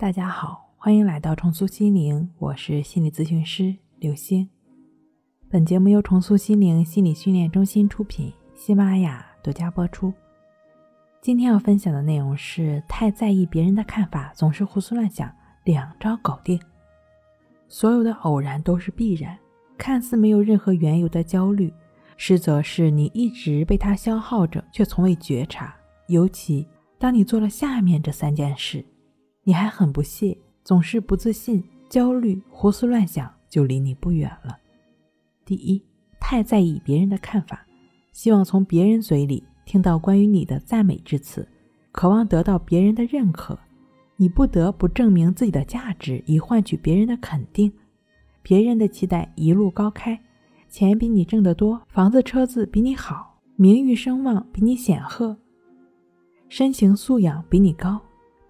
大家好，欢迎来到重塑心灵，我是心理咨询师刘星。本节目由重塑心灵心理训练中心出品，喜马拉雅独家播出。今天要分享的内容是：太在意别人的看法，总是胡思乱想，两招搞定。所有的偶然都是必然，看似没有任何缘由的焦虑，实则是你一直被它消耗着，却从未觉察。尤其当你做了下面这三件事。你还很不屑，总是不自信、焦虑、胡思乱想，就离你不远了。第一，太在意别人的看法，希望从别人嘴里听到关于你的赞美之词，渴望得到别人的认可，你不得不证明自己的价值，以换取别人的肯定。别人的期待一路高开，钱比你挣得多，房子车子比你好，名誉声望比你显赫，身形素养比你高。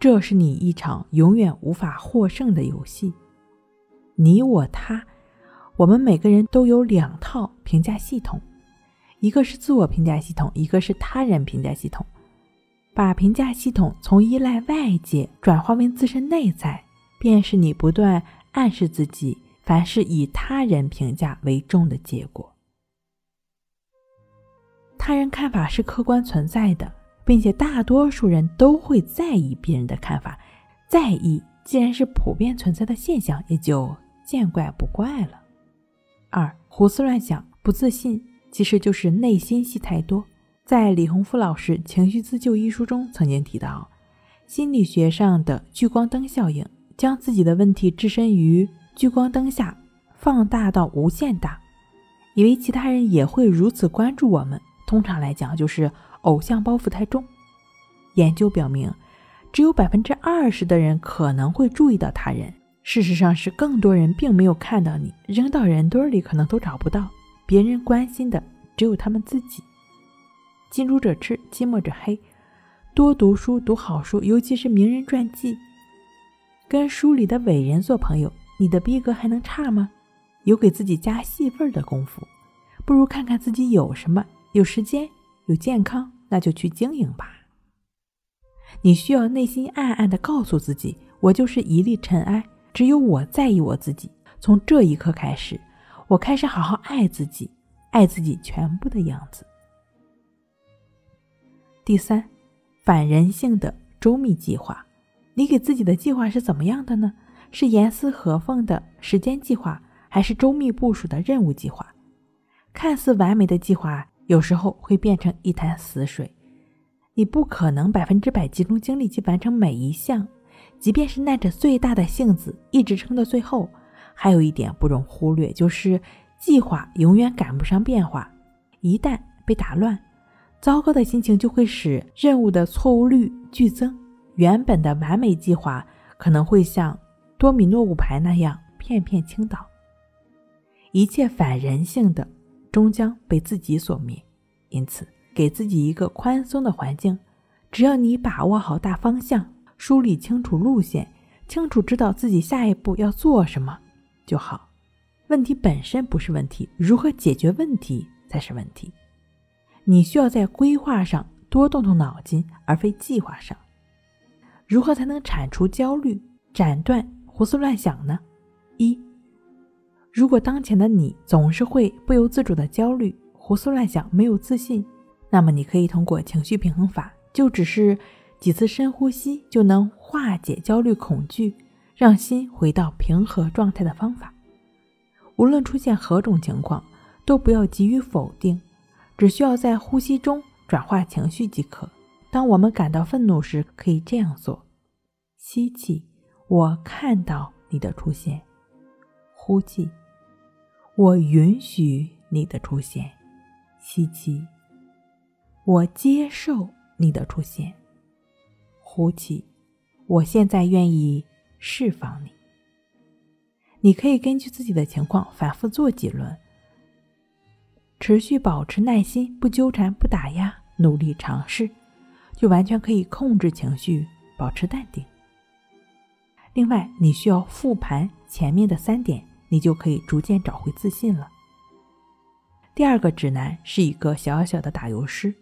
这是你一场永远无法获胜的游戏。你我他，我们每个人都有两套评价系统，一个是自我评价系统，一个是他人评价系统。把评价系统从依赖外界转化为自身内在，便是你不断暗示自己凡事以他人评价为重的结果。他人看法是客观存在的。并且大多数人都会在意别人的看法，在意既然是普遍存在的现象，也就见怪不怪了。二胡思乱想、不自信，其实就是内心戏太多。在李洪福老师《情绪自救》一书中曾经提到，心理学上的聚光灯效应，将自己的问题置身于聚光灯下，放大到无限大，以为其他人也会如此关注我们。通常来讲，就是。偶像包袱太重。研究表明，只有百分之二十的人可能会注意到他人。事实上是更多人并没有看到你，扔到人堆里可能都找不到。别人关心的只有他们自己。近朱者赤，近墨者黑。多读书，读好书，尤其是名人传记。跟书里的伟人做朋友，你的逼格还能差吗？有给自己加戏份的功夫，不如看看自己有什么，有时间，有健康。那就去经营吧。你需要内心暗暗的告诉自己：“我就是一粒尘埃，只有我在意我自己。”从这一刻开始，我开始好好爱自己，爱自己全部的样子。第三，反人性的周密计划，你给自己的计划是怎么样的呢？是严丝合缝的时间计划，还是周密部署的任务计划？看似完美的计划。有时候会变成一潭死水，你不可能百分之百集中精力去完成每一项，即便是耐着最大的性子一直撑到最后。还有一点不容忽略，就是计划永远赶不上变化，一旦被打乱，糟糕的心情就会使任务的错误率剧增，原本的完美计划可能会像多米诺骨牌那样片片倾倒，一切反人性的。终将被自己所灭，因此给自己一个宽松的环境。只要你把握好大方向，梳理清楚路线，清楚知道自己下一步要做什么就好。问题本身不是问题，如何解决问题才是问题。你需要在规划上多动动脑筋，而非计划上。如何才能铲除焦虑，斩断胡思乱想呢？如果当前的你总是会不由自主的焦虑、胡思乱想、没有自信，那么你可以通过情绪平衡法，就只是几次深呼吸就能化解焦虑、恐惧，让心回到平和状态的方法。无论出现何种情况，都不要急于否定，只需要在呼吸中转化情绪即可。当我们感到愤怒时，可以这样做：吸气，我看到你的出现；呼气。我允许你的出现，吸气；我接受你的出现，呼气。我现在愿意释放你。你可以根据自己的情况反复做几轮，持续保持耐心，不纠缠，不打压，努力尝试，就完全可以控制情绪，保持淡定。另外，你需要复盘前面的三点。你就可以逐渐找回自信了。第二个指南是一个小小的打油诗：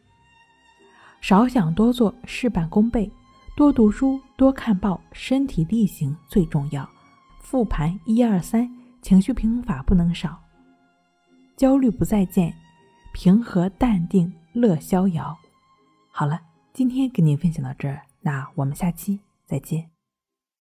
少想多做，事半功倍；多读书，多看报，身体力行最重要。复盘一二三，情绪平衡法不能少。焦虑不再见，平和淡定乐逍遥。好了，今天跟您分享到这儿，那我们下期再见。